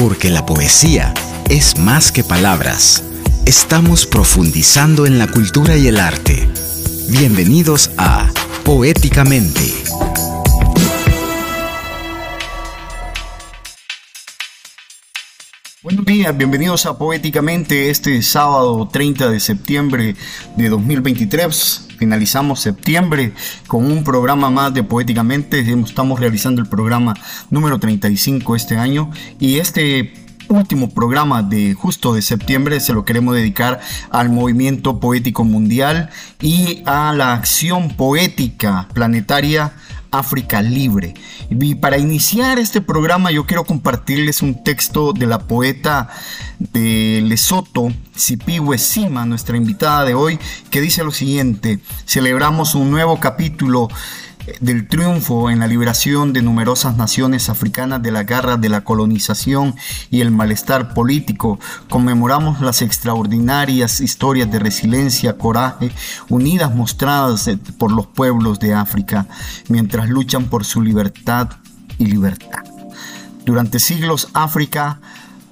Porque la poesía es más que palabras. Estamos profundizando en la cultura y el arte. Bienvenidos a Poéticamente. Buenos días, bienvenidos a Poéticamente este sábado 30 de septiembre de 2023. Finalizamos septiembre con un programa más de Poéticamente. Estamos realizando el programa número 35 este año y este último programa de justo de septiembre se lo queremos dedicar al movimiento poético mundial y a la acción poética planetaria África Libre. Y para iniciar este programa yo quiero compartirles un texto de la poeta de Lesoto, Sipiwe Sima, nuestra invitada de hoy, que dice lo siguiente, celebramos un nuevo capítulo del triunfo en la liberación de numerosas naciones africanas de la guerra de la colonización y el malestar político, conmemoramos las extraordinarias historias de resiliencia, coraje, unidas mostradas por los pueblos de África, mientras luchan por su libertad y libertad. Durante siglos África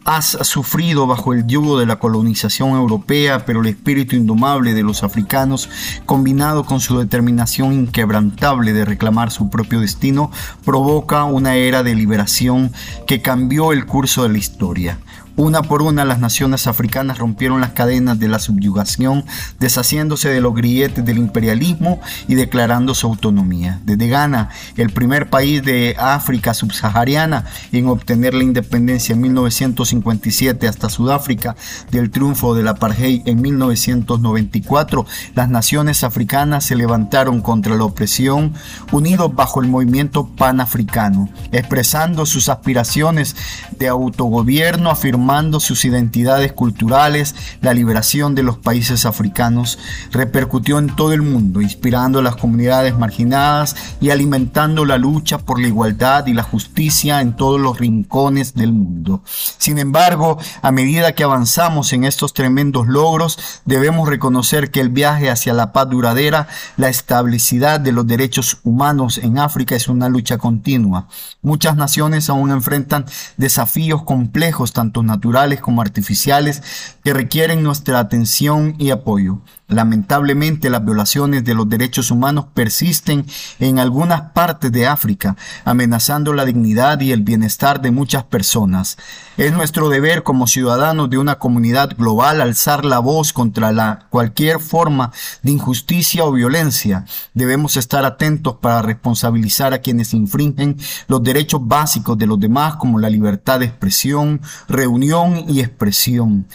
has sufrido bajo el yugo de la colonización europea, pero el espíritu indomable de los africanos, combinado con su determinación inquebrantable de reclamar su propio destino, provoca una era de liberación que cambió el curso de la historia. Una por una las naciones africanas rompieron las cadenas de la subyugación, deshaciéndose de los grilletes del imperialismo y declarando su autonomía. Desde Ghana, el primer país de África subsahariana en obtener la independencia en 1957 hasta Sudáfrica del triunfo del apartheid en 1994, las naciones africanas se levantaron contra la opresión, unidos bajo el movimiento panafricano, expresando sus aspiraciones de autogobierno, afirmando sus identidades culturales, la liberación de los países africanos repercutió en todo el mundo, inspirando a las comunidades marginadas y alimentando la lucha por la igualdad y la justicia en todos los rincones del mundo. Sin embargo, a medida que avanzamos en estos tremendos logros, debemos reconocer que el viaje hacia la paz duradera, la estabilidad de los derechos humanos en África es una lucha continua. Muchas naciones aún enfrentan desafíos complejos, tanto naturales naturales como artificiales que requieren nuestra atención y apoyo. Lamentablemente las violaciones de los derechos humanos persisten en algunas partes de África, amenazando la dignidad y el bienestar de muchas personas. Es nuestro deber como ciudadanos de una comunidad global alzar la voz contra cualquier forma de injusticia o violencia. Debemos estar atentos para responsabilizar a quienes infringen los derechos básicos de los demás como la libertad de expresión, reunión y expresión.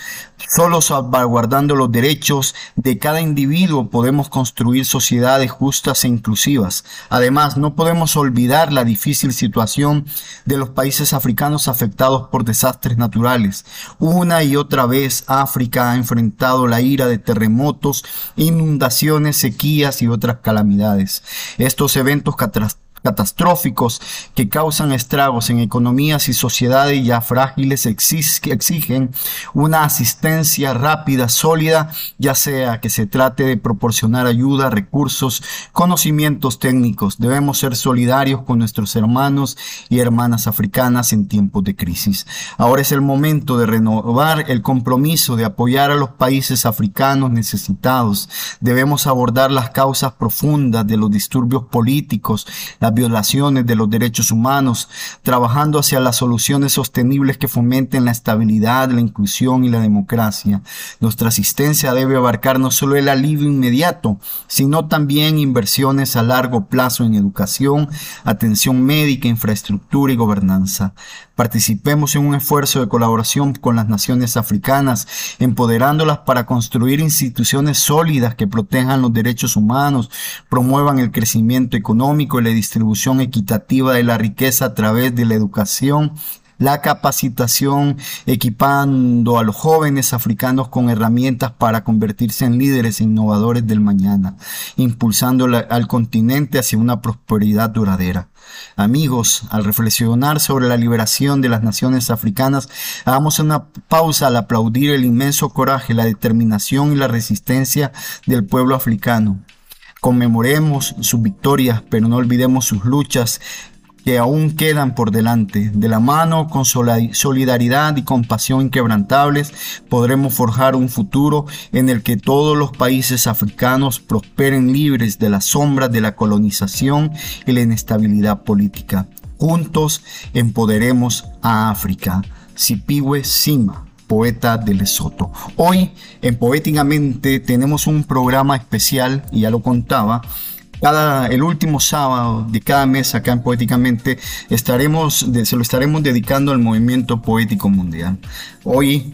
Solo salvaguardando los derechos de cada individuo podemos construir sociedades justas e inclusivas. Además, no podemos olvidar la difícil situación de los países africanos afectados por desastres naturales. Una y otra vez África ha enfrentado la ira de terremotos, inundaciones, sequías y otras calamidades. Estos eventos catastróficos catastróficos que causan estragos en economías y sociedades ya frágiles exigen una asistencia rápida, sólida, ya sea que se trate de proporcionar ayuda, recursos, conocimientos técnicos. Debemos ser solidarios con nuestros hermanos y hermanas africanas en tiempos de crisis. Ahora es el momento de renovar el compromiso de apoyar a los países africanos necesitados. Debemos abordar las causas profundas de los disturbios políticos, violaciones de los derechos humanos, trabajando hacia las soluciones sostenibles que fomenten la estabilidad, la inclusión y la democracia. Nuestra asistencia debe abarcar no solo el alivio inmediato, sino también inversiones a largo plazo en educación, atención médica, infraestructura y gobernanza. Participemos en un esfuerzo de colaboración con las naciones africanas, empoderándolas para construir instituciones sólidas que protejan los derechos humanos, promuevan el crecimiento económico y la distribución equitativa de la riqueza a través de la educación la capacitación, equipando a los jóvenes africanos con herramientas para convertirse en líderes e innovadores del mañana, impulsando al continente hacia una prosperidad duradera. Amigos, al reflexionar sobre la liberación de las naciones africanas, hagamos una pausa al aplaudir el inmenso coraje, la determinación y la resistencia del pueblo africano. Conmemoremos sus victorias, pero no olvidemos sus luchas que aún quedan por delante. De la mano, con solidaridad y compasión inquebrantables, podremos forjar un futuro en el que todos los países africanos prosperen libres de las sombras de la colonización y la inestabilidad política. Juntos empoderemos a África. Sipiwe Sima poeta de Lesoto. Hoy en Poéticamente tenemos un programa especial, ya lo contaba, cada, el último sábado de cada mes acá en Poéticamente estaremos, se lo estaremos dedicando al movimiento poético mundial. Hoy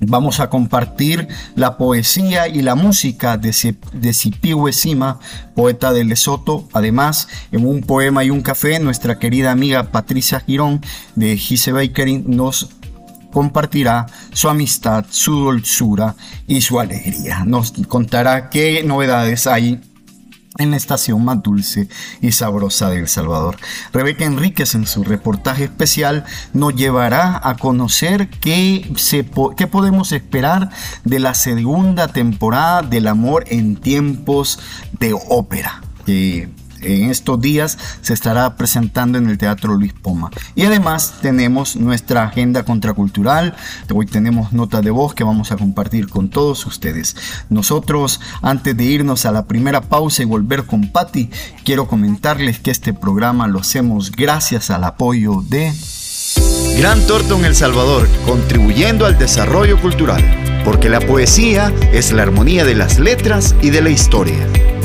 vamos a compartir la poesía y la música de, de Sima, poeta de Lesoto. Además, en un poema y un café, nuestra querida amiga Patricia Girón de Gise Bakery nos compartirá su amistad, su dulzura y su alegría. Nos contará qué novedades hay en la estación más dulce y sabrosa de El Salvador. Rebeca Enríquez en su reportaje especial nos llevará a conocer qué, se, qué podemos esperar de la segunda temporada del amor en tiempos de ópera en estos días se estará presentando en el Teatro Luis Poma. Y además tenemos nuestra agenda contracultural. Hoy tenemos nota de voz que vamos a compartir con todos ustedes. Nosotros, antes de irnos a la primera pausa y volver con Patti, quiero comentarles que este programa lo hacemos gracias al apoyo de... Gran Torton El Salvador, contribuyendo al desarrollo cultural, porque la poesía es la armonía de las letras y de la historia.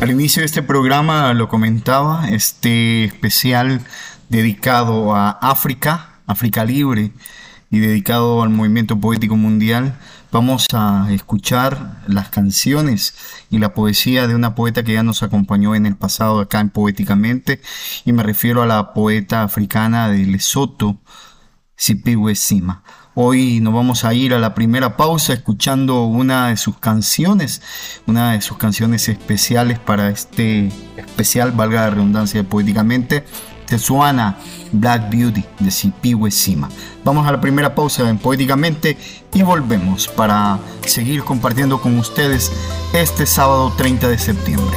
Al inicio de este programa lo comentaba, este especial dedicado a África, África Libre y dedicado al movimiento poético mundial, vamos a escuchar las canciones y la poesía de una poeta que ya nos acompañó en el pasado acá en Poéticamente y me refiero a la poeta africana de Lesoto, Sipiwe Sima. Hoy nos vamos a ir a la primera pausa escuchando una de sus canciones, una de sus canciones especiales para este especial, valga la redundancia poéticamente, Tesuana Black Beauty de Sipiwe Sima. Vamos a la primera pausa en Poéticamente y volvemos para seguir compartiendo con ustedes este sábado 30 de septiembre.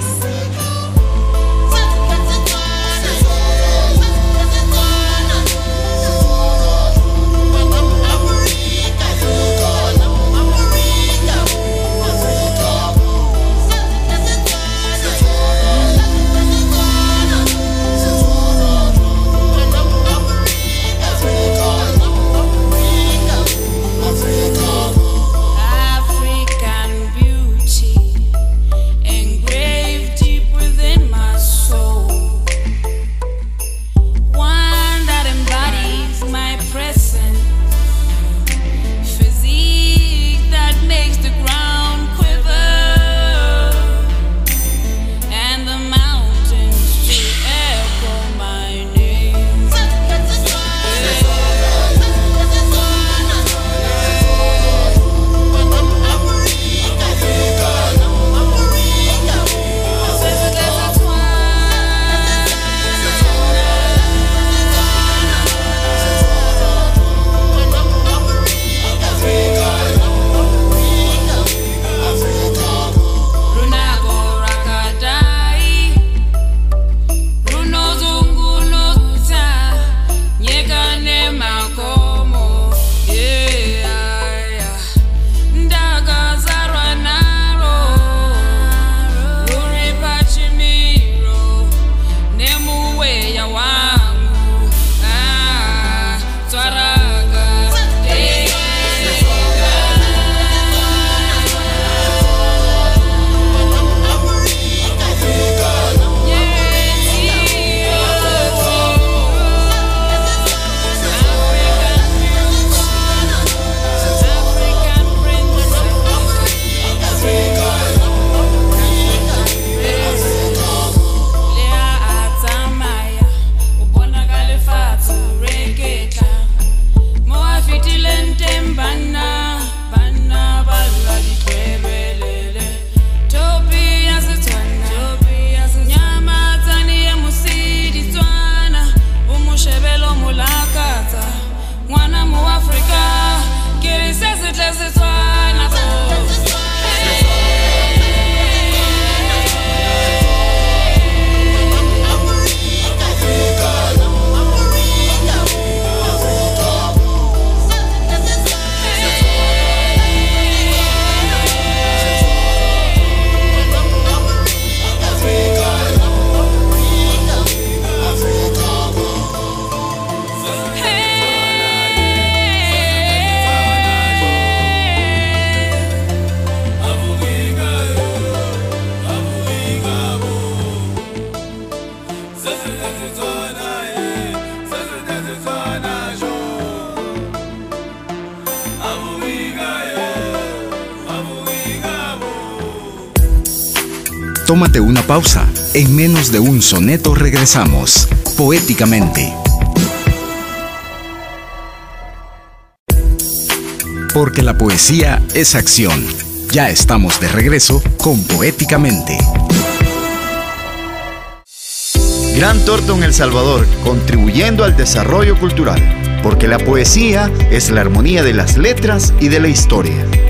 Tómate una pausa. En menos de un soneto regresamos, poéticamente. Porque la poesía es acción. Ya estamos de regreso con Poéticamente. Gran Torto El Salvador, contribuyendo al desarrollo cultural, porque la poesía es la armonía de las letras y de la historia.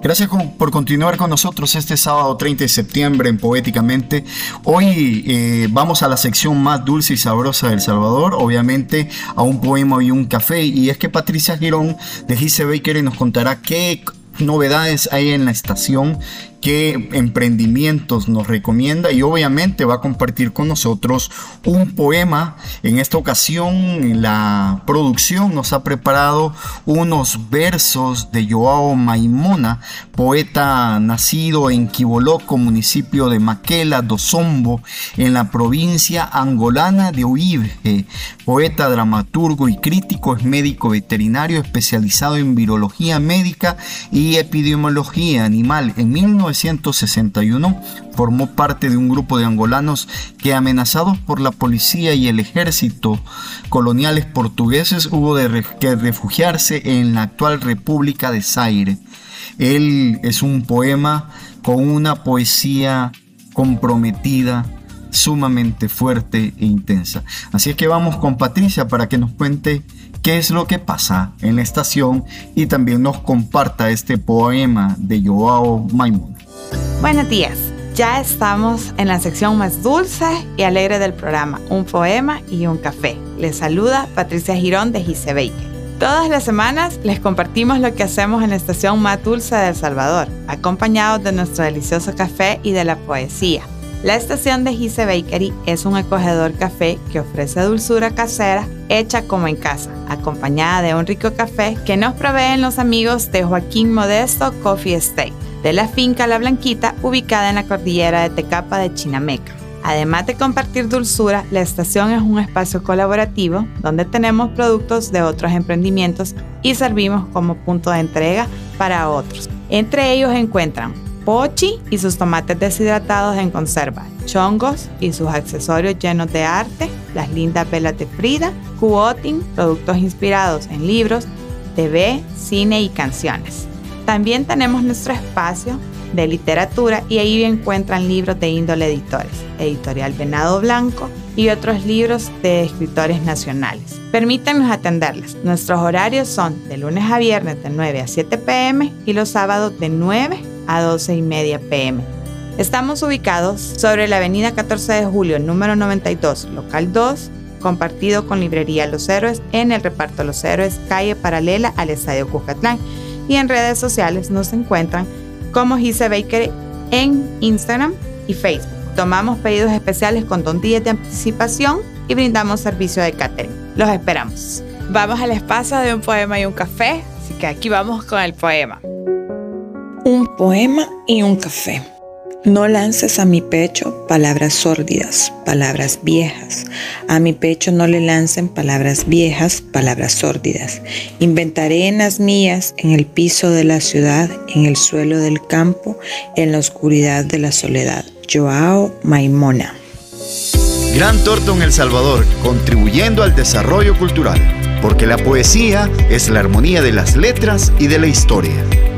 Gracias por continuar con nosotros este sábado 30 de septiembre en Poéticamente. Hoy eh, vamos a la sección más dulce y sabrosa del Salvador, obviamente a un poema y un café. Y es que Patricia Girón de Gise Baker nos contará qué novedades hay en la estación qué emprendimientos nos recomienda y obviamente va a compartir con nosotros un poema. En esta ocasión la producción nos ha preparado unos versos de Joao Maimona, poeta nacido en Quiboloco, municipio de Maquela do Sombo, en la provincia angolana de Uibre. Poeta, dramaturgo y crítico, es médico veterinario especializado en virología médica y epidemiología animal. En 1961 formó parte de un grupo de angolanos que amenazados por la policía y el ejército coloniales portugueses hubo de que refugiarse en la actual República de Zaire. Él es un poema con una poesía comprometida, sumamente fuerte e intensa. Así es que vamos con Patricia para que nos cuente qué es lo que pasa en la estación y también nos comparta este poema de Joao Maimón. Buenos días. Ya estamos en la sección más dulce y alegre del programa, un poema y un café. Les saluda Patricia Girón de Gisebeike. Todas las semanas les compartimos lo que hacemos en la estación más dulce de El Salvador, acompañados de nuestro delicioso café y de la poesía. La estación de Gise Bakery es un acogedor café que ofrece dulzura casera hecha como en casa, acompañada de un rico café que nos proveen los amigos de Joaquín Modesto Coffee Estate, de la finca La Blanquita, ubicada en la cordillera de Tecapa de Chinameca. Además de compartir dulzura, la estación es un espacio colaborativo donde tenemos productos de otros emprendimientos y servimos como punto de entrega para otros. Entre ellos encuentran pochi y sus tomates deshidratados en conserva, chongos y sus accesorios llenos de arte, las lindas velas de Frida, cuoting, productos inspirados en libros, TV, cine y canciones. También tenemos nuestro espacio de literatura y ahí encuentran libros de índole editores, Editorial Venado Blanco y otros libros de escritores nacionales. Permítanos atenderles. Nuestros horarios son de lunes a viernes de 9 a 7 pm y los sábados de 9 a 12 y media pm. Estamos ubicados sobre la avenida 14 de julio, número 92, local 2, compartido con Librería Los Héroes en el reparto Los Héroes, calle paralela al Estadio Cucatlán. Y en redes sociales nos encuentran como Gise Baker en Instagram y Facebook. Tomamos pedidos especiales con dos días de anticipación y brindamos servicio de catering. Los esperamos. Vamos al espacio de un poema y un café, así que aquí vamos con el poema un poema y un café. No lances a mi pecho palabras sórdidas, palabras viejas. A mi pecho no le lancen palabras viejas, palabras sórdidas. Inventaré en las mías, en el piso de la ciudad, en el suelo del campo, en la oscuridad de la soledad. Joao Maimona. Gran Torto El Salvador, contribuyendo al desarrollo cultural, porque la poesía es la armonía de las letras y de la historia.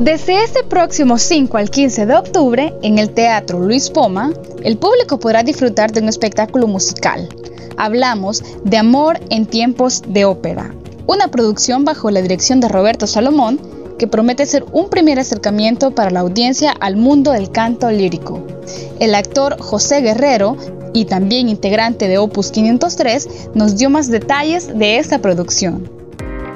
Desde este próximo 5 al 15 de octubre, en el Teatro Luis Poma, el público podrá disfrutar de un espectáculo musical. Hablamos de Amor en tiempos de ópera, una producción bajo la dirección de Roberto Salomón que promete ser un primer acercamiento para la audiencia al mundo del canto lírico. El actor José Guerrero y también integrante de Opus 503 nos dio más detalles de esta producción.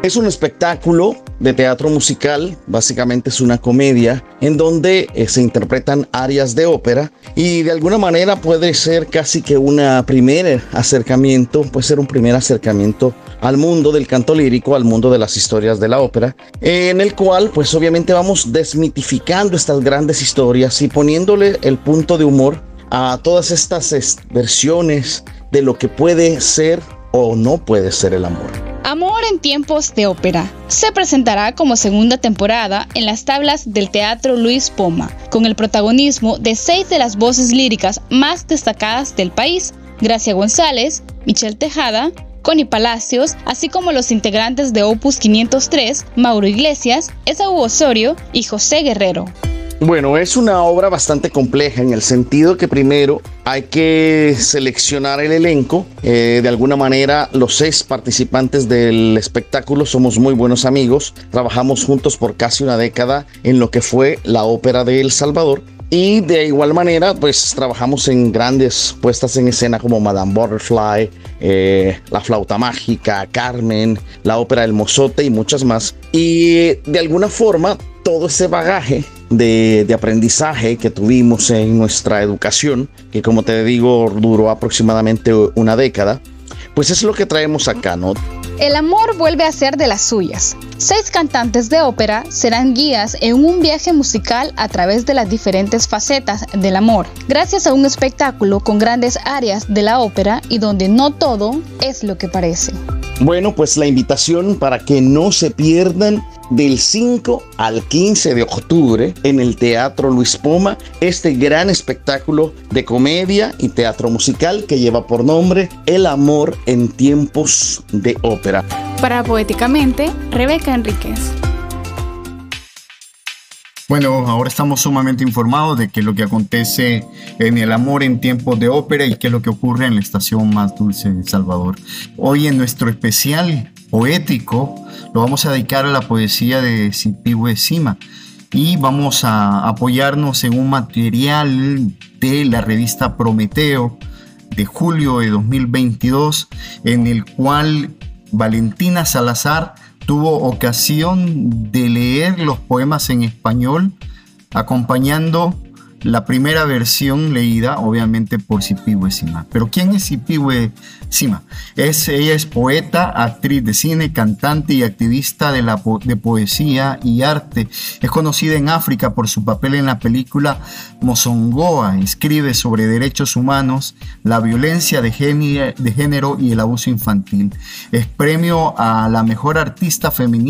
Es un espectáculo de teatro musical, básicamente es una comedia en donde eh, se interpretan áreas de ópera y de alguna manera puede ser casi que un primer acercamiento, puede ser un primer acercamiento al mundo del canto lírico, al mundo de las historias de la ópera, en el cual pues obviamente vamos desmitificando estas grandes historias y poniéndole el punto de humor a todas estas versiones de lo que puede ser o no puede ser el amor. Amor en tiempos de ópera. Se presentará como segunda temporada en las tablas del Teatro Luis Poma, con el protagonismo de seis de las voces líricas más destacadas del país, Gracia González, Michelle Tejada, Connie Palacios, así como los integrantes de Opus 503, Mauro Iglesias, Esaú Osorio y José Guerrero. Bueno, es una obra bastante compleja en el sentido que primero hay que seleccionar el elenco. Eh, de alguna manera, los seis participantes del espectáculo somos muy buenos amigos. Trabajamos juntos por casi una década en lo que fue la ópera de El Salvador. Y de igual manera, pues trabajamos en grandes puestas en escena como Madame Butterfly, eh, La Flauta Mágica, Carmen, la ópera El Mozote y muchas más. Y de alguna forma, todo ese bagaje de, aprendizaje que tuvimos en nuestra educación, que como te digo duró aproximadamente una década, pues es lo que traemos acá, ¿no? El amor vuelve a ser de las suyas. Seis cantantes de ópera serán guías en un viaje musical a través de las diferentes facetas del amor, gracias a un espectáculo con grandes áreas de la ópera y donde no todo es lo que parece. Bueno, pues la invitación para que no se pierdan del 5 al 15 de octubre en el Teatro Luis Poma este gran espectáculo de comedia y teatro musical que lleva por nombre El amor en tiempos de ópera. Para Poéticamente, Rebeca Enríquez. Bueno, ahora estamos sumamente informados de qué es lo que acontece en el amor en tiempos de ópera y qué es lo que ocurre en la estación más dulce de Salvador. Hoy en nuestro especial poético lo vamos a dedicar a la poesía de Cipihue Sima y vamos a apoyarnos en un material de la revista Prometeo de julio de 2022 en el cual Valentina Salazar tuvo ocasión de leer los poemas en español acompañando la primera versión leída, obviamente, por Sipihue Sima. Pero ¿quién es Sipihue Sima? Es, ella es poeta, actriz de cine, cantante y activista de, la, de poesía y arte. Es conocida en África por su papel en la película Mozongoa. Escribe sobre derechos humanos, la violencia de de género y el abuso infantil. Es premio a la mejor artista feminista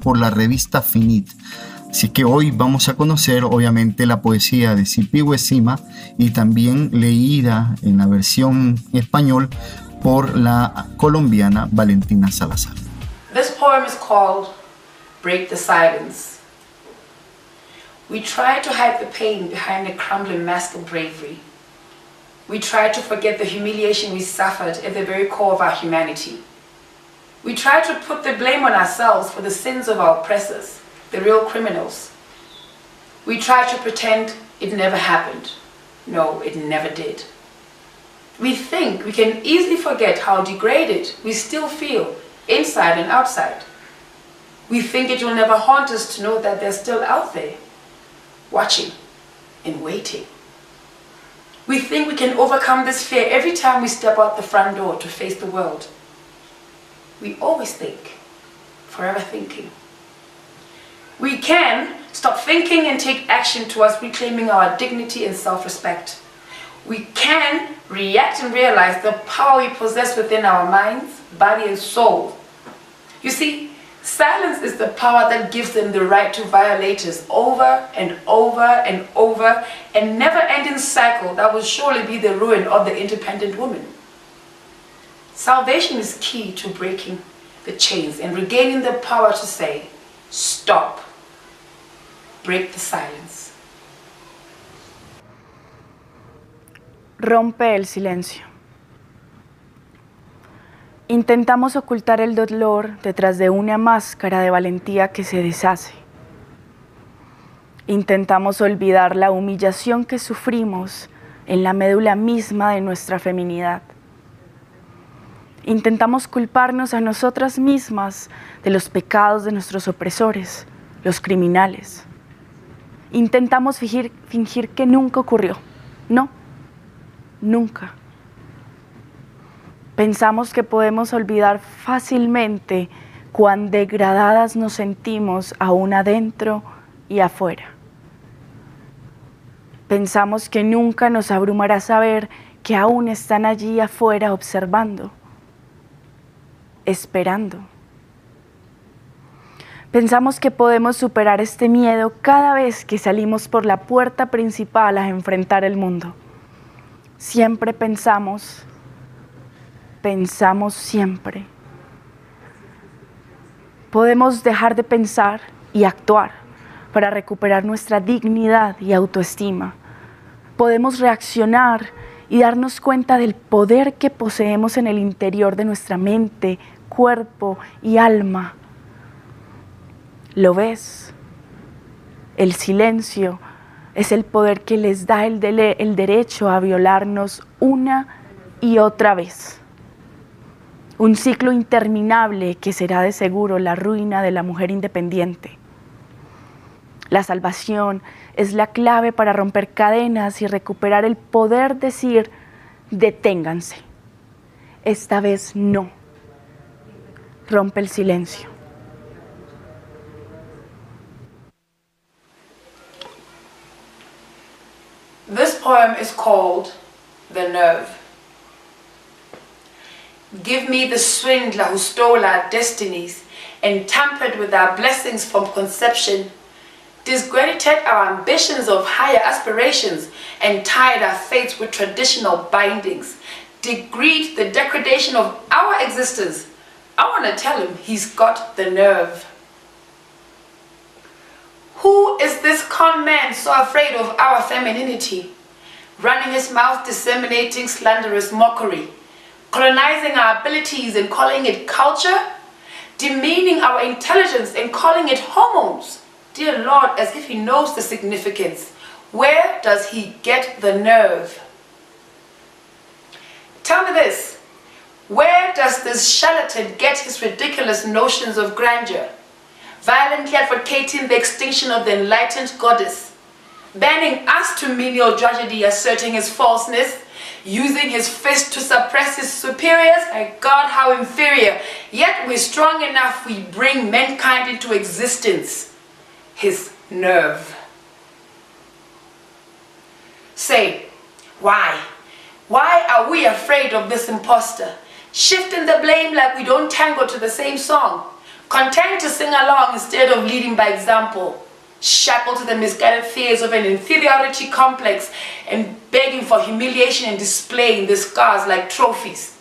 por la revista Finit. Así que hoy vamos a conocer obviamente la poesía de Sipi Sima y también leída en la versión español por la colombiana Valentina Salazar. This poem is called Break the Silence. We try to hide the pain behind the crumbling mask of bravery. We try to forget the humiliation we suffered at the very core of our humanity. We try to put the blame on ourselves for the sins of our oppressors. The real criminals. We try to pretend it never happened. No, it never did. We think we can easily forget how degraded we still feel inside and outside. We think it will never haunt us to know that they're still out there, watching and waiting. We think we can overcome this fear every time we step out the front door to face the world. We always think, forever thinking. We can stop thinking and take action towards reclaiming our dignity and self-respect. We can react and realize the power we possess within our minds, body and soul. You see, silence is the power that gives them the right to violate us over and over and over, a never-ending cycle that will surely be the ruin of the independent woman. Salvation is key to breaking the chains and regaining the power to say, stop. Break the silence. Rompe el silencio. Intentamos ocultar el dolor detrás de una máscara de valentía que se deshace. Intentamos olvidar la humillación que sufrimos en la médula misma de nuestra feminidad. Intentamos culparnos a nosotras mismas de los pecados de nuestros opresores, los criminales. Intentamos fingir, que nunca ocurrió. No, nunca. Pensamos que podemos olvidar fácilmente cuán degradadas nos sentimos aún adentro y afuera. Pensamos que nunca nos abrumará saber que aún están allí afuera observando, esperando. Pensamos que podemos superar este miedo cada vez que salimos por la puerta principal a enfrentar el mundo. Siempre pensamos, pensamos siempre. Podemos dejar de pensar y actuar para recuperar nuestra dignidad y autoestima. Podemos reaccionar y darnos cuenta del poder que poseemos en el interior de nuestra mente, cuerpo y alma. ¿Lo ves? El silencio es el poder que les da el, el, derecho a violarnos una y otra vez. Un ciclo interminable que será de seguro la ruina de la mujer independiente. La salvación es la clave para romper cadenas y recuperar el poder decir, deténganse. Esta vez no. Rompe el silencio. Poem is called The Nerve. Give me the swindler who stole our destinies and tampered with our blessings from conception discredited our ambitions of higher aspirations and tied our fates with traditional bindings, degreed the degradation of our existence. I want to tell him he's got the nerve. Who is this con man so afraid of our femininity? Running his mouth disseminating slanderous mockery, colonizing our abilities and calling it culture, demeaning our intelligence and calling it hormones Dear Lord, as if he knows the significance. Where does he get the nerve? Tell me this. Where does this charlatan get his ridiculous notions of grandeur? Violently advocating the extinction of the enlightened goddess, banning us to menial tragedy, asserting his falseness, using his fist to suppress his superiors, my God, how inferior. Yet we're strong enough, we bring mankind into existence his nerve. Say, why? Why are we afraid of this impostor? Shifting the blame like we don't tango to the same song. Content to sing along instead of leading by example. Shackled to the misguided fears of an inferiority complex and begging for humiliation and displaying the scars like trophies.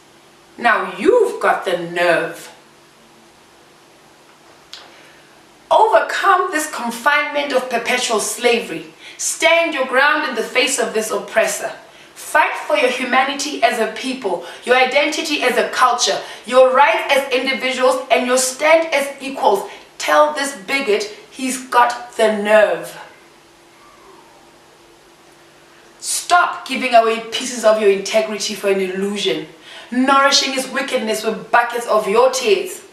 Now you've got the nerve Overcome this confinement of perpetual slavery. Stand your ground in the face of this oppressor. Fight for your humanity as a people, your identity as a culture, your rights as individuals, and your stand as equals. Tell this bigot he's got the nerve. Stop giving away pieces of your integrity for an illusion, nourishing his wickedness with buckets of your tears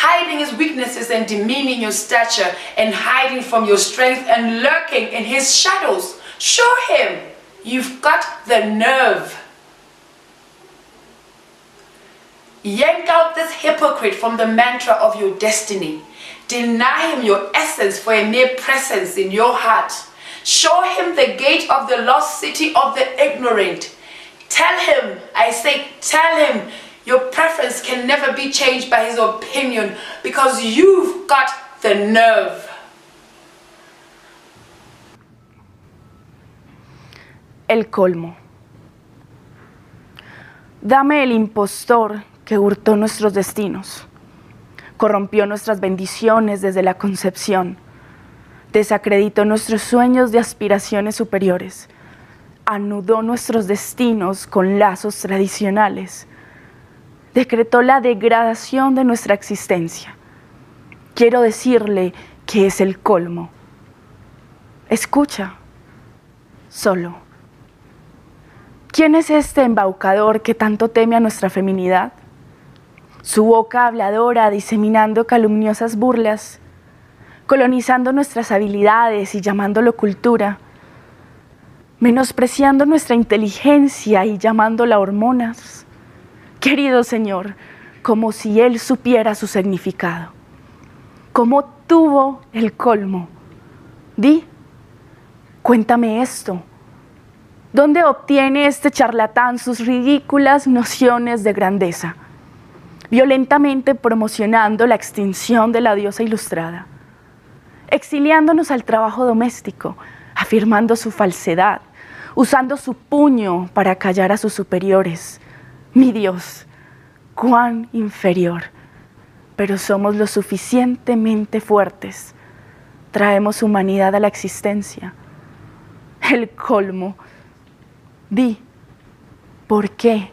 hiding his weaknesses and demeaning your stature and hiding from your strength and lurking in his shadows. Show him you've got the nerve. Yank out this hypocrite from the mantra of your destiny. Deny him your essence for a mere presence in your heart. Show him the gate of the lost city of the ignorant. Tell him, I say, tell him your preference can never be changed by his opinion because you've got the nerve. El colmo. Dame el impostor que hurtó nuestros destinos, corrompió nuestras bendiciones desde la concepción, desacreditó nuestros sueños de aspiraciones superiores, anudó nuestros destinos con lazos tradicionales, decretó la degradación de nuestra existencia. Quiero decirle que es el colmo. Escucha, solo. ¿Quién es este embaucador que tanto teme a nuestra feminidad? Su boca habladora diseminando calumniosas burlas, colonizando nuestras habilidades y llamándolo cultura, menospreciando nuestra inteligencia y llamándola hormonas. Querido Señor, como si Él supiera su significado. ¿Cómo tuvo el colmo? Di, cuéntame esto. ¿Dónde obtiene este charlatán sus ridículas nociones de grandeza? Violentamente promocionando la extinción de la diosa ilustrada, exiliándonos al trabajo doméstico, afirmando su falsedad, usando su puño para callar a sus superiores. Mi Dios, cuán inferior, pero somos lo suficientemente fuertes. Traemos humanidad a la existencia. El colmo Di, ¿por qué?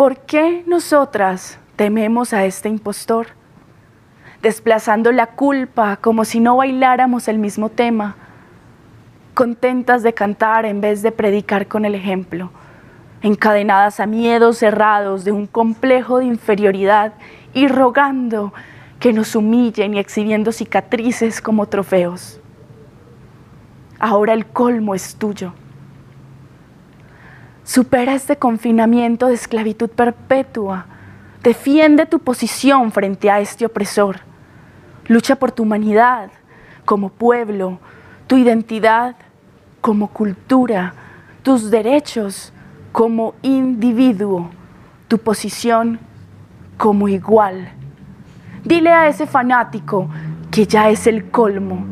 ¿Por qué nosotras tememos a este impostor? Desplazando la culpa como si no bailáramos el mismo tema, contentas de cantar en vez de predicar con el ejemplo, encadenadas a miedos cerrados de un complejo de inferioridad y rogando que nos humillen y exhibiendo cicatrices como trofeos ahora el colmo es tuyo. Supera este confinamiento de esclavitud perpetua. Defiende tu posición frente a este opresor. Lucha por tu humanidad como pueblo, tu identidad como cultura, tus derechos como individuo, tu posición como igual. Dile a ese fanático que ya es el colmo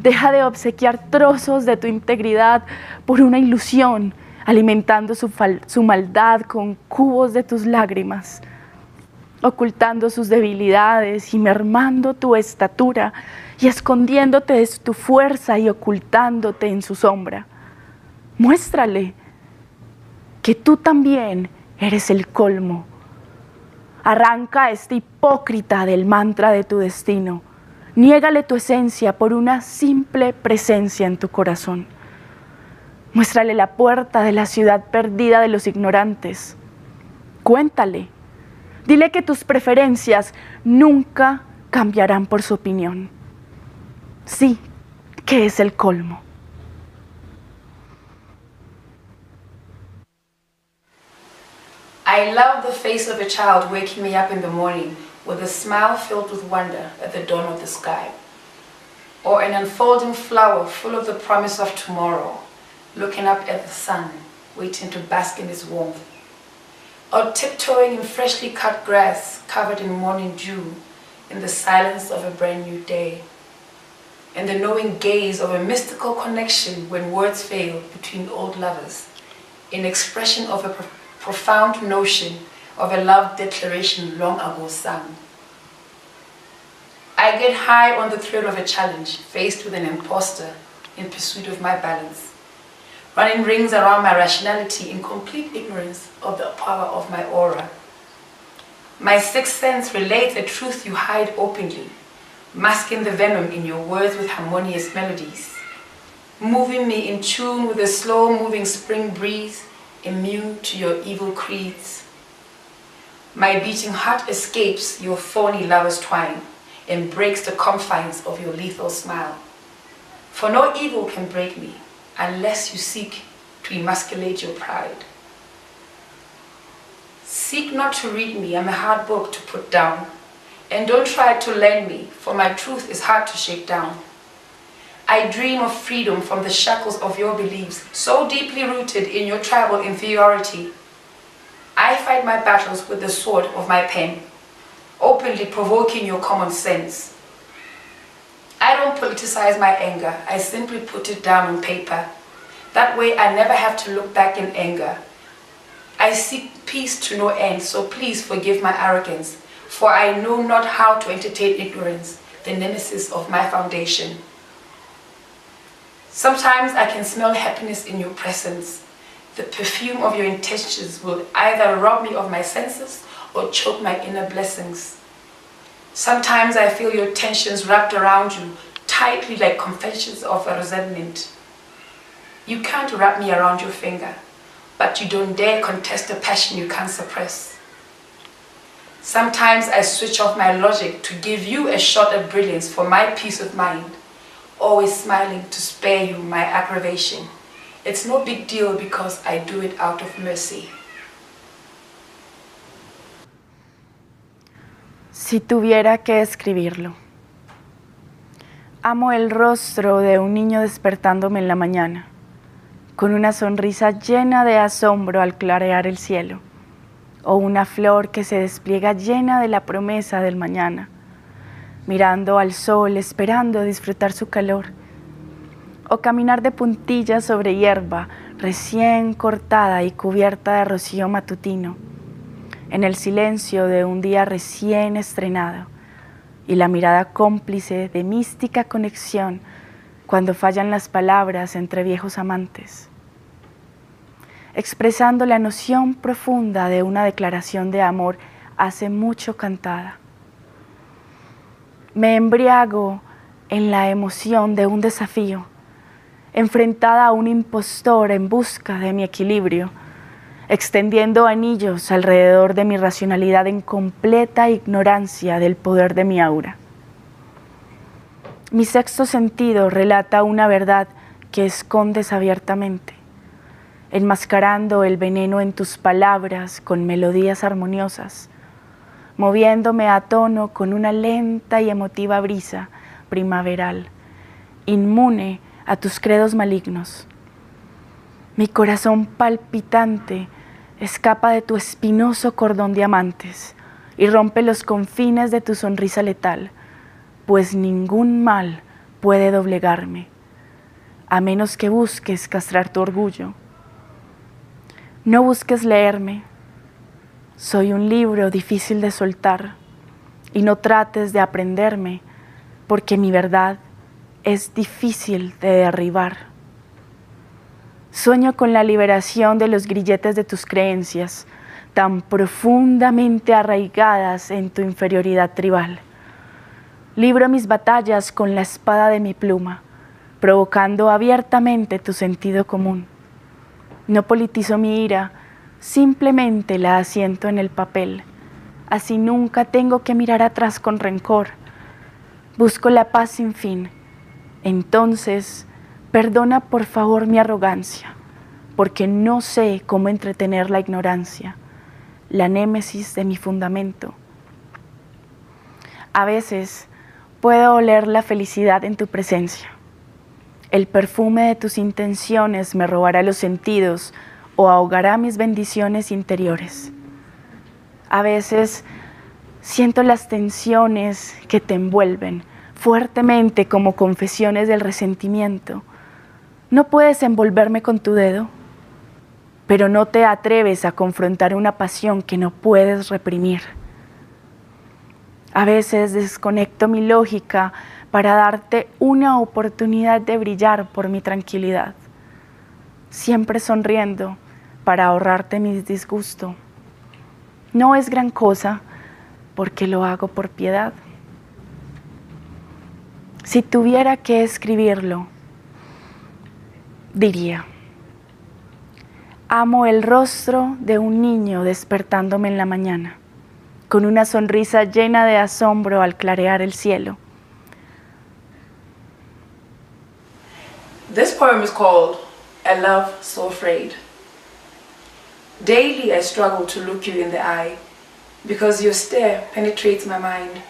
Deja de obsequiar trozos de tu integridad por una ilusión, alimentando su, maldad con cubos de tus lágrimas, ocultando sus debilidades y mermando tu estatura y escondiéndote de tu fuerza y ocultándote en su sombra. Muéstrale que tú también eres el colmo. Arranca a este hipócrita del mantra de tu destino Niégale tu esencia por una simple presencia en tu corazón. Muéstrale la puerta de la ciudad perdida de los ignorantes. Cuéntale. Dile que tus preferencias nunca cambiarán por su opinión. Sí, que es el colmo. I love the face of a child waking me up in the morning with a smile filled with wonder at the dawn of the sky, or an unfolding flower full of the promise of tomorrow, looking up at the sun, waiting to bask in its warmth, or tiptoeing in freshly cut grass covered in morning dew in the silence of a brand new day, and the knowing gaze of a mystical connection when words fail between old lovers, in expression of a pro profound notion of a love declaration long ago sung. I get high on the thrill of a challenge, faced with an impostor in pursuit of my balance, running rings around my rationality in complete ignorance of the power of my aura. My sixth sense relates a truth you hide openly, masking the venom in your words with harmonious melodies, moving me in tune with the slow-moving spring breeze, immune to your evil creeds. My beating heart escapes your phony lover's twine and breaks the confines of your lethal smile. For no evil can break me unless you seek to emasculate your pride. Seek not to read me, I'm a hard book to put down. And don't try to lend me, for my truth is hard to shake down. I dream of freedom from the shackles of your beliefs, so deeply rooted in your tribal inferiority I fight my battles with the sword of my pen, openly provoking your common sense. I don't politicize my anger, I simply put it down on paper. That way I never have to look back in anger. I seek peace to no end, so please forgive my arrogance, for I know not how to entertain ignorance, the nemesis of my foundation. Sometimes I can smell happiness in your presence. The perfume of your intentions will either rob me of my senses or choke my inner blessings. Sometimes I feel your tensions wrapped around you tightly like confessions of a resentment. You can't wrap me around your finger, but you don't dare contest a passion you can't suppress. Sometimes I switch off my logic to give you a shot at brilliance for my peace of mind, always smiling to spare you my aggravation. It's no big deal because I do it out of mercy. Si tuviera que escribirlo. Amo el rostro de un niño despertándome en la mañana, con una sonrisa llena de asombro al clarear el cielo, o una flor que se despliega llena de la promesa del mañana, mirando al sol, esperando disfrutar su calor, o caminar de puntillas sobre hierba recién cortada y cubierta de rocío matutino, en el silencio de un día recién estrenado y la mirada cómplice de mística conexión cuando fallan las palabras entre viejos amantes, expresando la noción profunda de una declaración de amor hace mucho cantada. Me embriago en la emoción de un desafío, enfrentada a un impostor en busca de mi equilibrio, extendiendo anillos alrededor de mi racionalidad en completa ignorancia del poder de mi aura. Mi sexto sentido relata una verdad que escondes abiertamente, enmascarando el veneno en tus palabras con melodías armoniosas, moviéndome a tono con una lenta y emotiva brisa primaveral, inmune a tus credos malignos. Mi corazón palpitante escapa de tu espinoso cordón de amantes y rompe los confines de tu sonrisa letal, pues ningún mal puede doblegarme, a menos que busques castrar tu orgullo. No busques leerme, soy un libro difícil de soltar y no trates de aprenderme, porque mi verdad es difícil de derribar. Sueño con la liberación de los grilletes de tus creencias, tan profundamente arraigadas en tu inferioridad tribal. Libro mis batallas con la espada de mi pluma, provocando abiertamente tu sentido común. No politizo mi ira, simplemente la asiento en el papel. Así nunca tengo que mirar atrás con rencor. Busco la paz sin fin. Entonces Perdona por favor mi arrogancia, porque no sé cómo entretener la ignorancia, la némesis de mi fundamento. A veces puedo oler la felicidad en tu presencia. El perfume de tus intenciones me robará los sentidos o ahogará mis bendiciones interiores. A veces siento las tensiones que te envuelven fuertemente como confesiones del resentimiento no puedes envolverme con tu dedo, pero no te atreves a confrontar una pasión que no puedes reprimir. A veces desconecto mi lógica para darte una oportunidad de brillar por mi tranquilidad, siempre sonriendo para ahorrarte mi disgusto. No es gran cosa porque lo hago por piedad. Si tuviera que escribirlo, diría, amo el rostro de un niño despertándome en la mañana, con una sonrisa llena de asombro al clarear el cielo. This poem is called A Love So Afraid. Daily I struggle to look you in the eye because your stare penetrates my mind.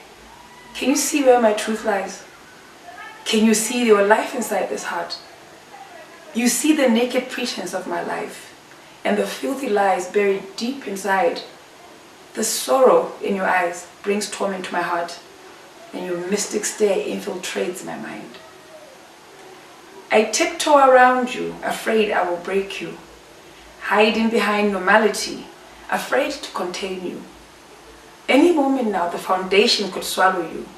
Can you see where my truth lies? Can you see your life inside this heart? You see the naked pretense of my life and the filthy lies buried deep inside. The sorrow in your eyes brings torment to my heart and your mystic stare infiltrates my mind. I tiptoe around you, afraid I will break you, hiding behind normality, afraid to contain you. Any moment now, the foundation could swallow you.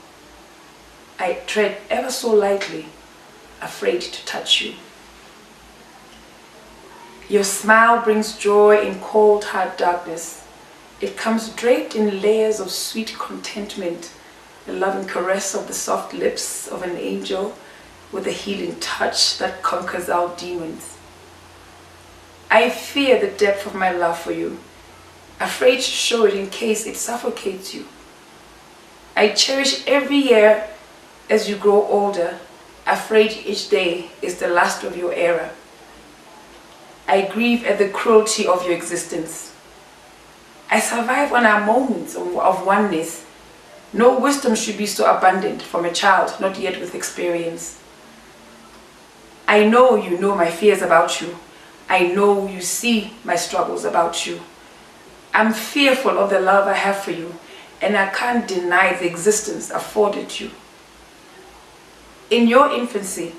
I tread ever so lightly, afraid to touch you. Your smile brings joy in cold, hard darkness. It comes draped in layers of sweet contentment, the loving caress of the soft lips of an angel with a healing touch that conquers our demons. I fear the depth of my love for you, afraid to show it in case it suffocates you. I cherish every year as you grow older, afraid each day is the last of your era. I grieve at the cruelty of your existence. I survive on our moments of, of oneness. No wisdom should be so abundant from a child not yet with experience. I know you know my fears about you. I know you see my struggles about you. I'm fearful of the love I have for you, and I can't deny the existence afforded you. In your infancy,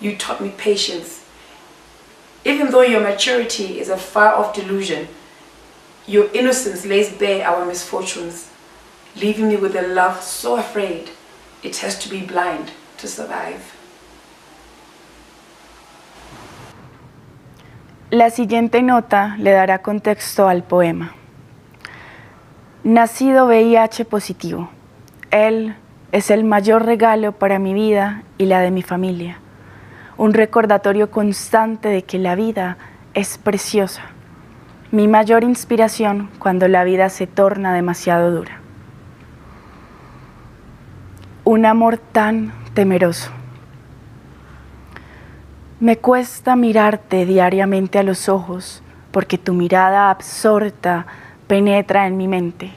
you taught me patience. Even though your maturity is a far off delusion, your innocence lays bare our misfortunes, leaving me with a love so afraid it has to be blind to survive. La siguiente nota le dará contexto al poema. Nacido VIH positivo, él es el mayor regalo para mi vida y la de mi familia. Un recordatorio constante de que la vida es preciosa mi mayor inspiración cuando la vida se torna demasiado dura. Un amor tan temeroso. Me cuesta mirarte diariamente a los ojos porque tu mirada absorta penetra en mi mente.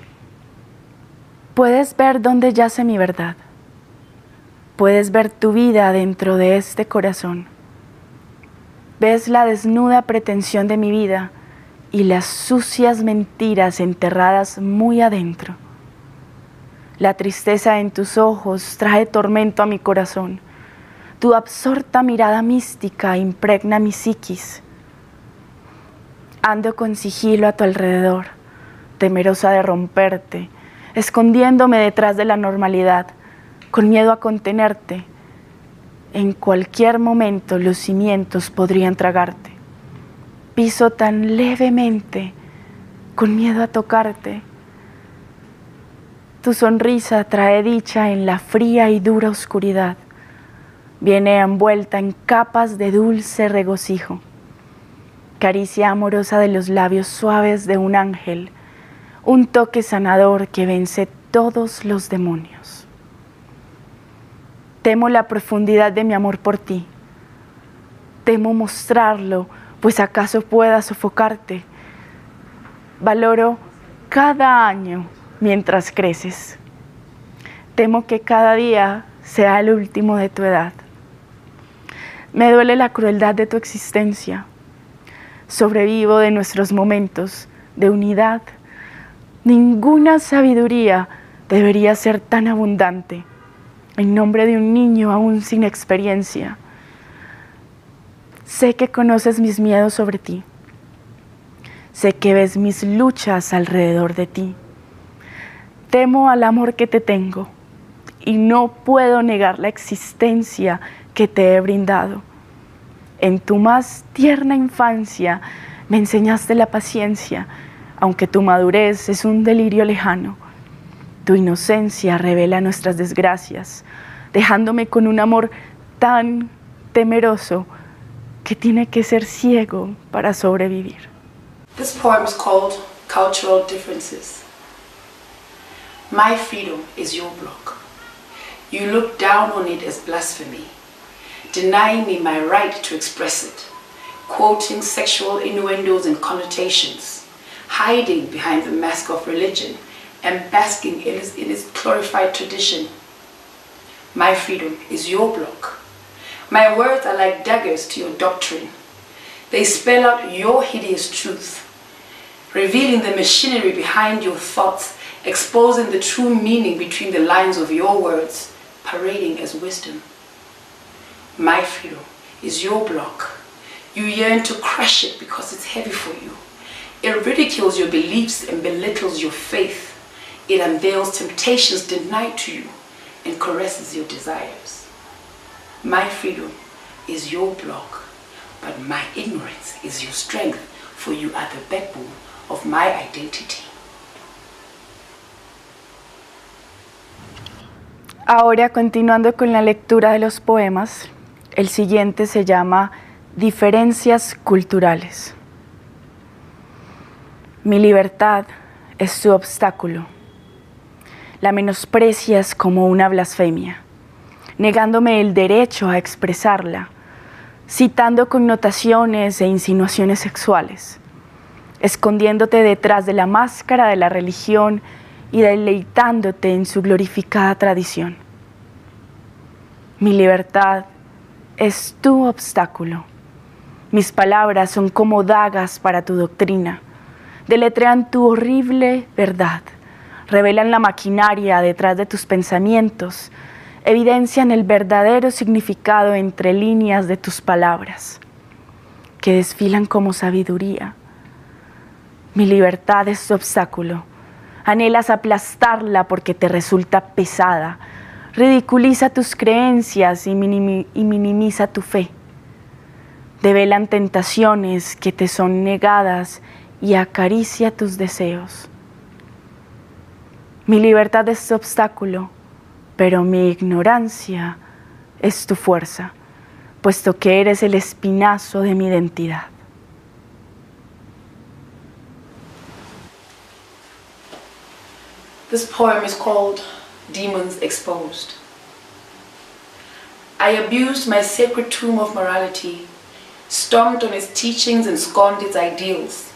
Puedes ver dónde yace mi verdad. Puedes ver tu vida dentro de este corazón. Ves la desnuda pretensión de mi vida y las sucias mentiras enterradas muy adentro. La tristeza en tus ojos trae tormento a mi corazón. Tu absorta mirada mística impregna mi psiquis. Ando con sigilo a tu alrededor, temerosa de romperte, escondiéndome detrás de la normalidad, con miedo a contenerte. En cualquier momento los cimientos podrían tragarte piso tan levemente, con miedo a tocarte. Tu sonrisa trae dicha en la fría y dura oscuridad. Viene envuelta en capas de dulce regocijo. Caricia amorosa de los labios suaves de un ángel. Un toque sanador que vence todos los demonios. Temo la profundidad de mi amor por ti. Temo mostrarlo pues acaso pueda sofocarte. Valoro cada año mientras creces. Temo que cada día sea el último de tu edad. Me duele la crueldad de tu existencia. Sobrevivo de nuestros momentos de unidad. Ninguna sabiduría debería ser tan abundante en nombre de un niño aún sin experiencia. Sé que conoces mis miedos sobre ti. Sé que ves mis luchas alrededor de ti. Temo al amor que te tengo y no puedo negar la existencia que te he brindado. En tu más tierna infancia me enseñaste la paciencia, aunque tu madurez es un delirio lejano. Tu inocencia revela nuestras desgracias, dejándome con un amor tan temeroso que tiene que ser ciego para sobrevivir. This poem is called Cultural Differences. My freedom is your block. You look down on it as blasphemy, denying me my right to express it, quoting sexual innuendos and connotations, hiding behind the mask of religion, and basking in its, in its glorified tradition. My freedom is your block. My words are like daggers to your doctrine. They spell out your hideous truth, revealing the machinery behind your thoughts, exposing the true meaning between the lines of your words, parading as wisdom. My freedom is your block. You yearn to crush it because it's heavy for you. It ridicules your beliefs and belittles your faith. It unveils temptations denied to you. and caresses your desires. My freedom is your block, but my ignorance is your strength, for you are the backbone of my identity. Ahora, continuando con la lectura de los poemas, el siguiente se llama Diferencias culturales. Mi libertad es tu obstáculo. La menosprecias como una blasfemia, negándome el derecho a expresarla, citando connotaciones e insinuaciones sexuales, escondiéndote detrás de la máscara de la religión y deleitándote en su glorificada tradición. Mi libertad es tu obstáculo. Mis palabras son como dagas para tu doctrina. Deletrean tu horrible verdad. Revelan la maquinaria detrás de tus pensamientos. Evidencian el verdadero significado entre líneas de tus palabras, que desfilan como sabiduría. Mi libertad es tu obstáculo. Anhelas aplastarla porque te resulta pesada. Ridiculiza tus creencias y, minimiza tu fe. Develan tentaciones que te son negadas y acaricia tus deseos. Mi libertad es tu obstáculo, pero mi ignorancia es tu fuerza, puesto que eres el espinazo de mi identidad. This poem is called Demons Exposed. I abused my sacred tomb of morality, stomped on its teachings and scorned its ideals.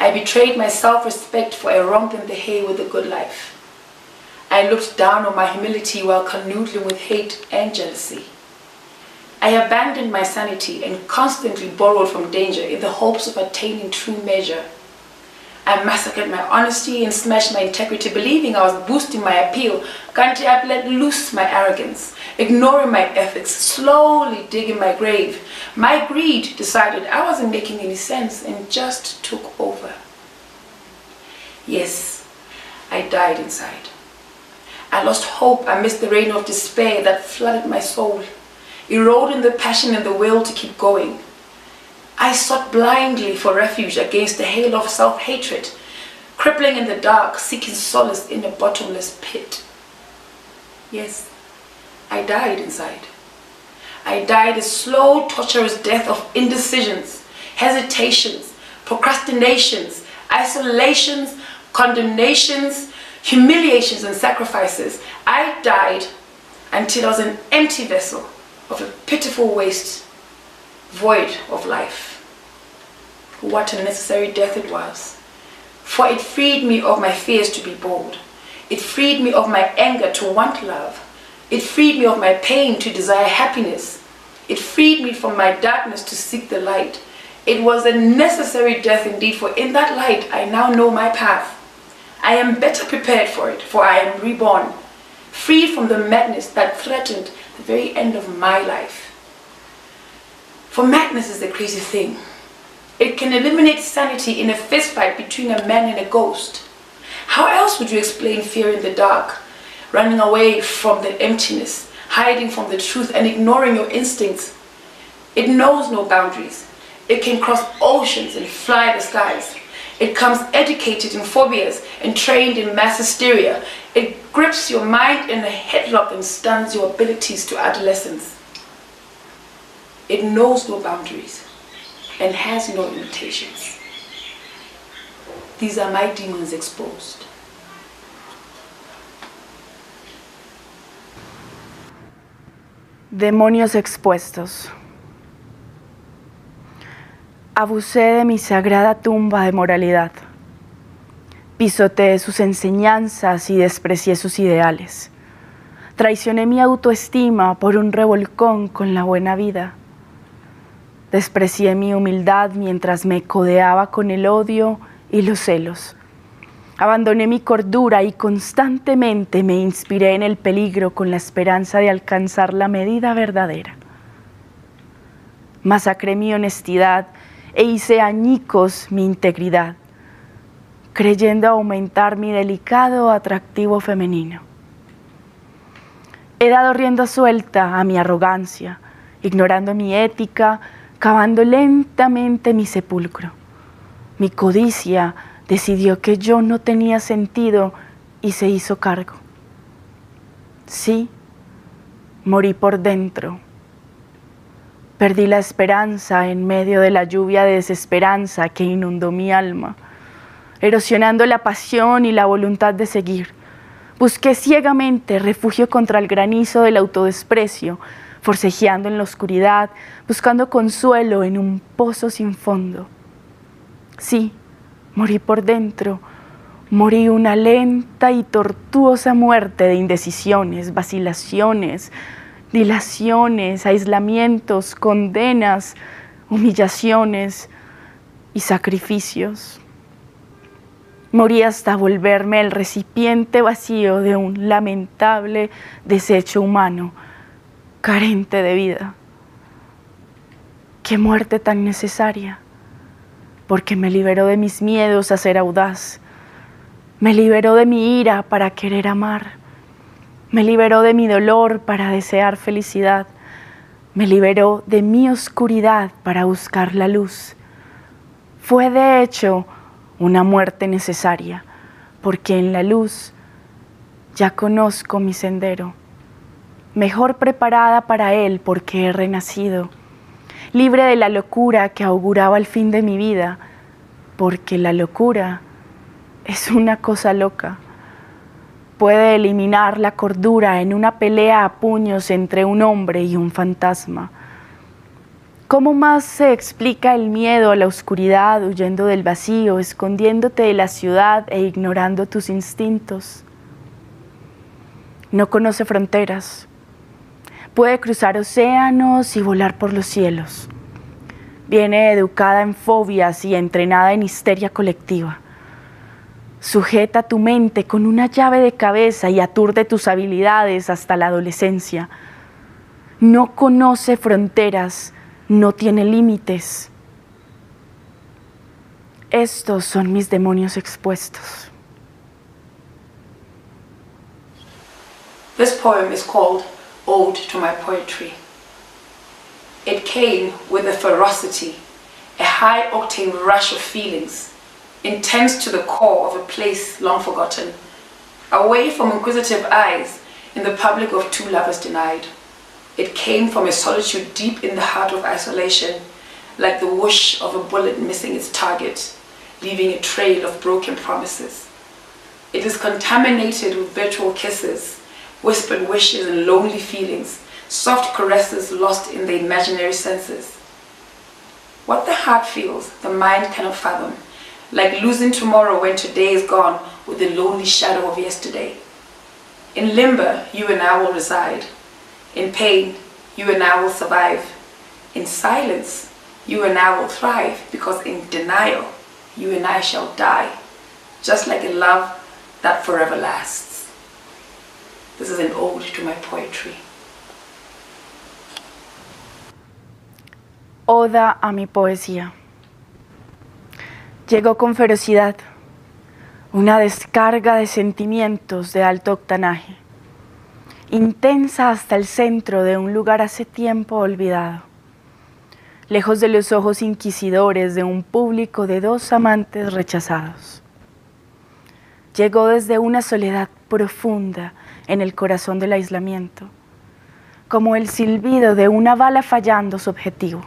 I betrayed my self-respect for a romp in the hay with the good life. I looked down on my humility while canoodling with hate and jealousy. I abandoned my sanity and constantly borrowed from danger in the hopes of attaining true measure. I massacred my honesty and smashed my integrity, believing I was boosting my appeal. Country, I've let loose my arrogance, ignoring my ethics, slowly digging my grave. My greed decided I wasn't making any sense and just took over. Yes, I died inside. I lost hope. I missed the rain of despair that flooded my soul, eroding the passion and the will to keep going. I sought blindly for refuge against the hail of self-hatred, crippling in the dark, seeking solace in a bottomless pit. Yes, I died inside. I died a slow, torturous death of indecisions, hesitations, procrastinations, isolations, condemnations, humiliations, and sacrifices. I died until I was an empty vessel of a pitiful waste, void of life. What a necessary death it was. For it freed me of my fears to be bold. It freed me of my anger to want love. It freed me of my pain to desire happiness. It freed me from my darkness to seek the light. It was a necessary death indeed, for in that light I now know my path. I am better prepared for it, for I am reborn, freed from the madness that threatened the very end of my life. For madness is the crazy thing. It can eliminate sanity in a fistfight between a man and a ghost. How else would you explain fear in the dark, running away from the emptiness, hiding from the truth and ignoring your instincts? It knows no boundaries. It can cross oceans and fly the skies. It comes educated in phobias and trained in mass hysteria. It grips your mind in a headlock and stuns your abilities to adolescence. It knows no boundaries and has no limitations. These are my demons exposed. Demonios expuestos. Abusé de mi sagrada tumba de moralidad. Pisoteé sus enseñanzas y desprecié sus ideales. Traicioné mi autoestima por un revolcón con la buena vida. Desprecié mi humildad mientras me codeaba con el odio y los celos. Abandoné mi cordura y constantemente me inspiré en el peligro con la esperanza de alcanzar la medida verdadera. Masacré mi honestidad e hice añicos mi integridad, creyendo aumentar mi delicado atractivo femenino. He dado rienda suelta a mi arrogancia, ignorando mi ética, cavando lentamente mi sepulcro. Mi codicia decidió que yo no tenía sentido y se hizo cargo. Sí, morí por dentro. Perdí la esperanza en medio de la lluvia de desesperanza que inundó mi alma, erosionando la pasión y la voluntad de seguir. Busqué ciegamente refugio contra el granizo del autodesprecio, forcejeando en la oscuridad, buscando consuelo en un pozo sin fondo. Sí, morí por dentro, morí una lenta y tortuosa muerte de indecisiones, vacilaciones, dilaciones, aislamientos, condenas, humillaciones y sacrificios. Morí hasta volverme el recipiente vacío de un lamentable desecho humano, carente de vida. Qué muerte tan necesaria, porque me liberó de mis miedos a ser audaz, me liberó de mi ira para querer amar, me liberó de mi dolor para desear felicidad, me liberó de mi oscuridad para buscar la luz. Fue de hecho una muerte necesaria, porque en la luz ya conozco mi sendero, mejor preparada para él porque he renacido, libre de la locura que auguraba el fin de mi vida, porque la locura es una cosa loca. Puede eliminar la cordura en una pelea a puños entre un hombre y un fantasma ¿Cómo más se explica el miedo a la oscuridad, huyendo del vacío, escondiéndote de la ciudad e ignorando tus instintos? No conoce fronteras. Puede cruzar océanos y volar por los cielos. Viene educada en fobias y entrenada en histeria colectiva. Sujeta tu mente con una llave de cabeza y aturde tus habilidades hasta la adolescencia. No conoce fronteras no tiene límites. Estos son mis demonios expuestos. This poem is called Ode to My Poetry. It came with a ferocity, a high octane rush of feelings, intense to the core of a place long forgotten, away from inquisitive eyes in the public of two lovers denied. It came from a solitude deep in the heart of isolation, like the whoosh of a bullet missing its target, leaving a trail of broken promises. It is contaminated with virtual kisses, whispered wishes and lonely feelings, soft caresses lost in the imaginary senses. What the heart feels, the mind cannot fathom, like losing tomorrow when today is gone with the lonely shadow of yesterday. In limbo, you and I will reside, in pain, you and I will survive. In silence, you and I will thrive because in denial, you and I shall die, just like a love that forever lasts. This is an ode to my poetry. Oda a mi poesía. Llegó con ferocidad, una descarga de sentimientos de alto octanaje intensa hasta el centro de un lugar hace tiempo olvidado, lejos de los ojos inquisidores de un público de dos amantes rechazados. Llegó desde una soledad profunda en el corazón del aislamiento, como el silbido de una bala fallando su objetivo,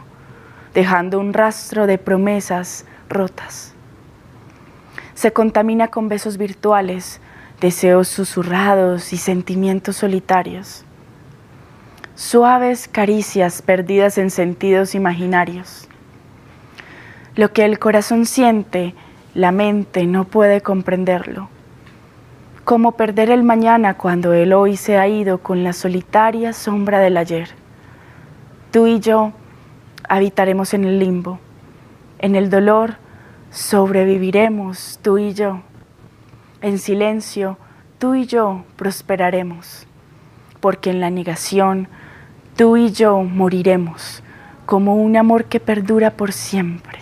dejando un rastro de promesas rotas. Se contamina con besos virtuales deseos susurrados y sentimientos solitarios, suaves caricias perdidas en sentidos imaginarios. Lo que el corazón siente, la mente no puede comprenderlo. Como perder el mañana cuando el hoy se ha ido con la solitaria sombra del ayer. Tú y yo habitaremos en el limbo. En el dolor sobreviviremos tú y yo en silencio, tú y yo prosperaremos, porque en la negación, tú y yo moriremos, como un amor que perdura por siempre.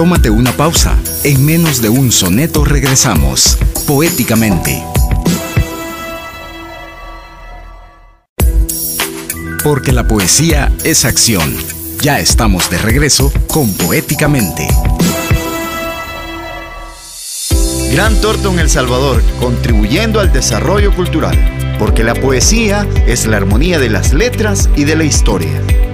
Tómate una pausa. En menos de un soneto regresamos, poéticamente. Porque la poesía es acción. Ya estamos de regreso con Poéticamente. Gran Torto en El Salvador, contribuyendo al desarrollo cultural, porque la poesía es la armonía de las letras y de la historia.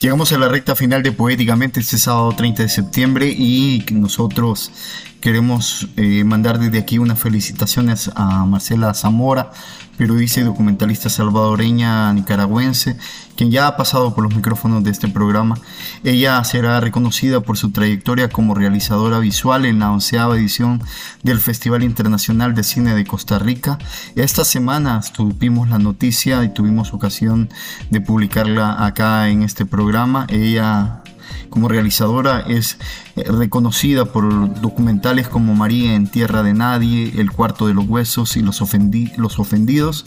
Llegamos a la recta final de Poéticamente este sábado 30 de septiembre y nosotros queremos eh, mandar desde aquí unas felicitaciones a Marcela Zamora, periodista y documentalista salvadoreña nicaragüense, quien ya ha pasado por los micrófonos de este programa. Ella será reconocida por su trayectoria como realizadora visual en la onceava edición del Festival Internacional de Cine de Costa Rica. Esta semana tuvimos la noticia y tuvimos ocasión de publicarla acá en este programa. Ella como realizadora es eh, reconocida por documentales como María en Tierra de Nadie, El Cuarto de los Huesos y Los, los Ofendidos,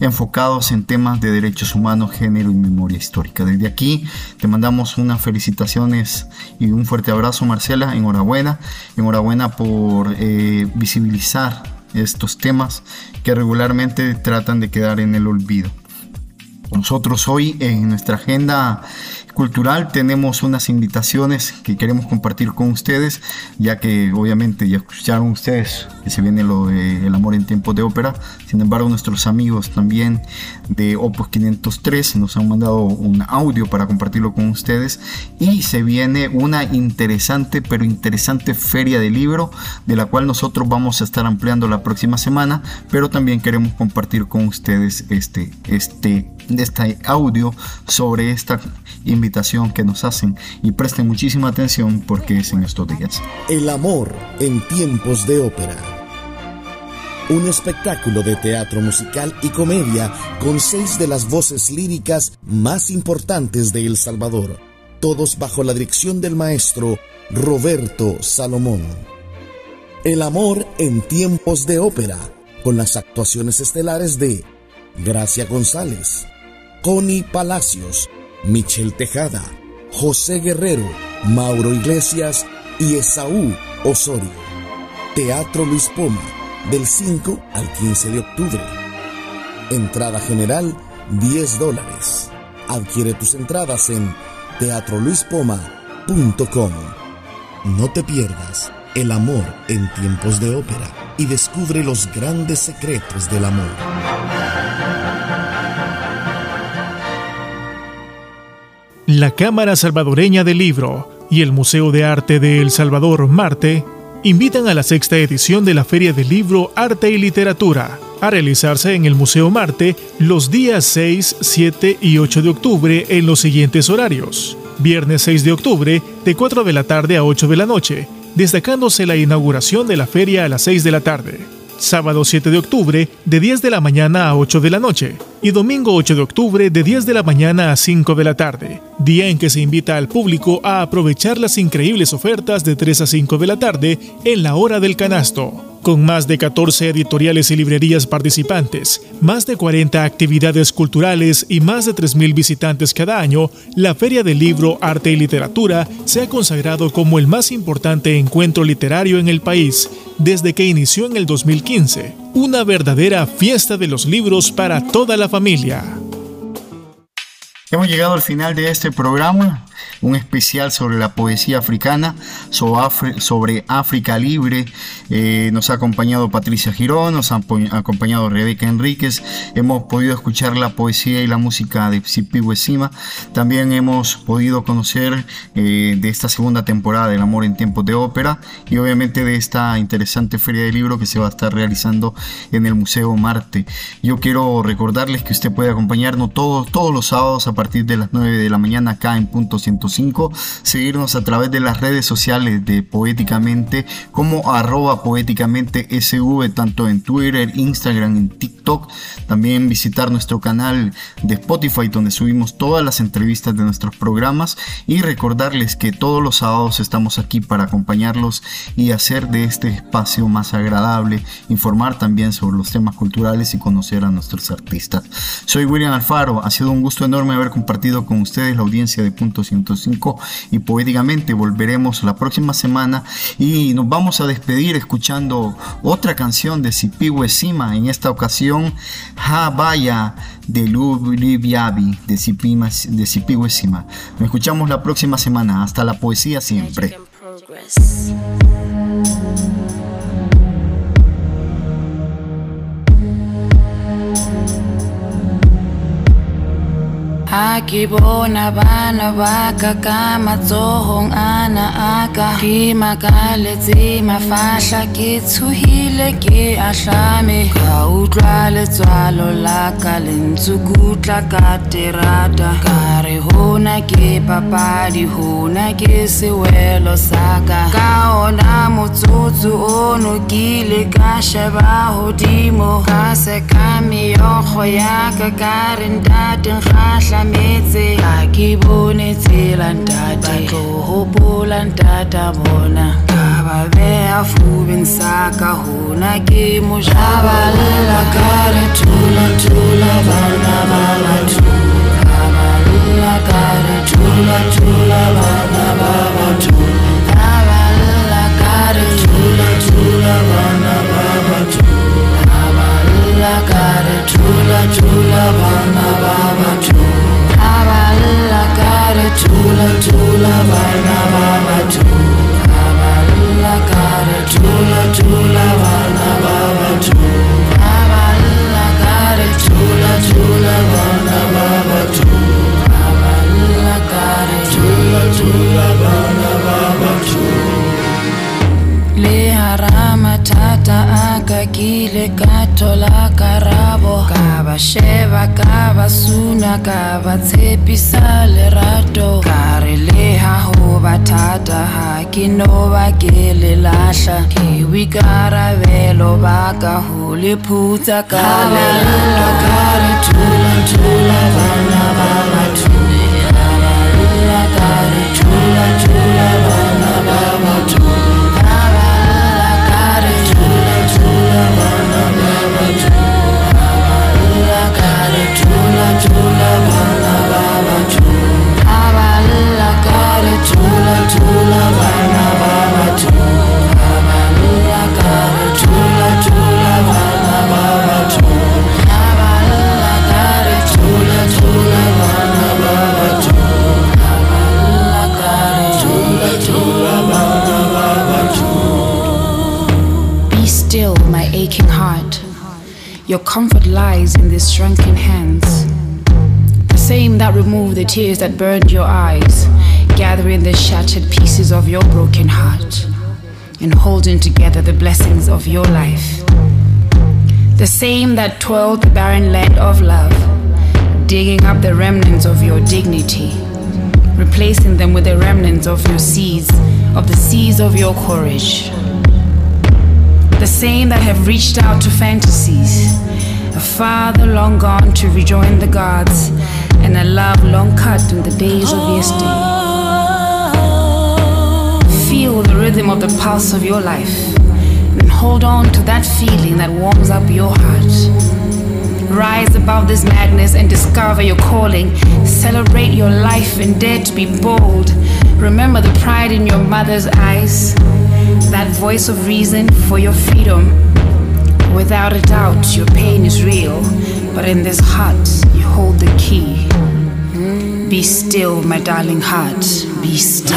enfocados en temas de derechos humanos, género y memoria histórica. Desde aquí te mandamos unas felicitaciones y un fuerte abrazo, Marcela. Enhorabuena. Enhorabuena por eh, visibilizar estos temas que regularmente tratan de quedar en el olvido. Nosotros hoy en nuestra agenda cultural tenemos unas invitaciones que queremos compartir con ustedes, ya que obviamente ya escucharon ustedes que se viene lo de El amor en tiempos de ópera. Sin embargo, nuestros amigos también de Opus 503 nos han mandado un audio para compartirlo con ustedes y se viene una interesante, pero interesante feria de libro de la cual nosotros vamos a estar ampliando la próxima semana, pero también queremos compartir con ustedes este este este audio sobre esta invitación que nos hacen y presten muchísima atención porque es en estos días. El amor en tiempos de ópera. Un espectáculo de teatro musical y comedia con seis de las voces líricas más importantes de El Salvador, todos bajo la dirección del maestro Roberto Salomón. El amor en tiempos de ópera, con las actuaciones estelares de Gracia González, Connie Palacios, Michelle Tejada, José Guerrero, Mauro Iglesias y Esaú Osorio. Teatro Luis Poma, del 5 al 15 de octubre. Entrada general, 10 dólares. Adquiere tus entradas en teatroluispoma.com. No te pierdas el amor en tiempos de ópera y descubre los grandes secretos del amor. La Cámara Salvadoreña del Libro y el Museo de Arte de El Salvador, Marte, invitan a la sexta edición de la Feria del Libro Arte y Literatura, a realizarse en el Museo Marte los días 6, 7 y 8 de octubre en los siguientes horarios. Viernes 6 de octubre, de 4 de la tarde a 8 de la noche, destacándose la inauguración de la feria a las 6 de la tarde sábado 7 de octubre de 10 de la mañana a 8 de la noche y domingo 8 de octubre de 10 de la mañana a 5 de la tarde, día en que se invita al público a aprovechar las increíbles ofertas de 3 a 5 de la tarde en la hora del canasto. Con más de 14 editoriales y librerías participantes, más de 40 actividades culturales y más de 3.000 visitantes cada año, la Feria del Libro, Arte y Literatura se ha consagrado como el más importante encuentro literario en el país desde que inició en el 2015. Una verdadera fiesta de los libros para toda la familia. Hemos llegado al final de este programa un especial sobre la poesía africana, sobre África Libre. Eh, nos ha acompañado Patricia Girón, nos ha acompañado Rebeca Enríquez. Hemos podido escuchar la poesía y la música de Huesima. También hemos podido conocer eh, de esta segunda temporada del Amor en Tiempos de Ópera y obviamente de esta interesante feria de libro que se va a estar realizando en el Museo Marte. Yo quiero recordarles que usted puede acompañarnos todos, todos los sábados a partir de las 9 de la mañana acá en Punto 105, seguirnos a través de las redes sociales de Poéticamente como arroba poéticamente SV, tanto en Twitter, Instagram, en TikTok. También visitar nuestro canal de Spotify donde subimos todas las entrevistas de nuestros programas y recordarles que todos los sábados estamos aquí para acompañarlos y hacer de este espacio más agradable, informar también sobre los temas culturales y conocer a nuestros artistas. Soy William Alfaro, ha sido un gusto enorme haber compartido con ustedes la audiencia de Punto 105 y poéticamente volveremos la próxima semana y nos vamos a despedir escuchando otra canción de Sipiwe Sima, en esta ocasión Ha Vaya de Lubiabi de Sipiwe Sima. Nos escuchamos la próxima semana, hasta la poesía siempre. Akibona bana ba ka ka matsohong ana a ka ke makaletse mafahla ke tshohile ke a hlame ka utlwa letswalo la ka le ntsukutla ka terata. Ka re hona ke papadi hona ke sewelo sa ka. Ka ona motsotso ono ke ile ka sheba hodimo. Ka seka meokgo ya ka ka re ntate nkgahla metse ga ke bone tsela ntate. Tlo hopola ntata bona. Ka ba beha fubeng sa ka hona ke mojabalela ka re thulatula bana ba batho. Ka re thulatula bana baka huliphuta kalelala kari thula thula bana ba bathule abalula kari thula thula comfort lies in these shrunken hands. The same that remove the tears that burned your eyes, gathering the shattered pieces of your broken heart, and holding together the blessings of your life. The same that toiled the barren land of love, digging up the remnants of your dignity, replacing them with the remnants of your seeds, of the seeds of your courage the same that have reached out to fantasies, a father long gone to rejoin the gods, and a love long cut in the days of yesterday. Feel the rhythm of the pulse of your life, and hold on to that feeling that warms up your heart. Rise above this madness and discover your calling. Celebrate your life and dare to be bold. Remember the pride in your mother's eyes, that voice of reason for your freedom. Without a doubt, your pain is real, but in this heart, you hold the key. Be still, my darling heart. Be still.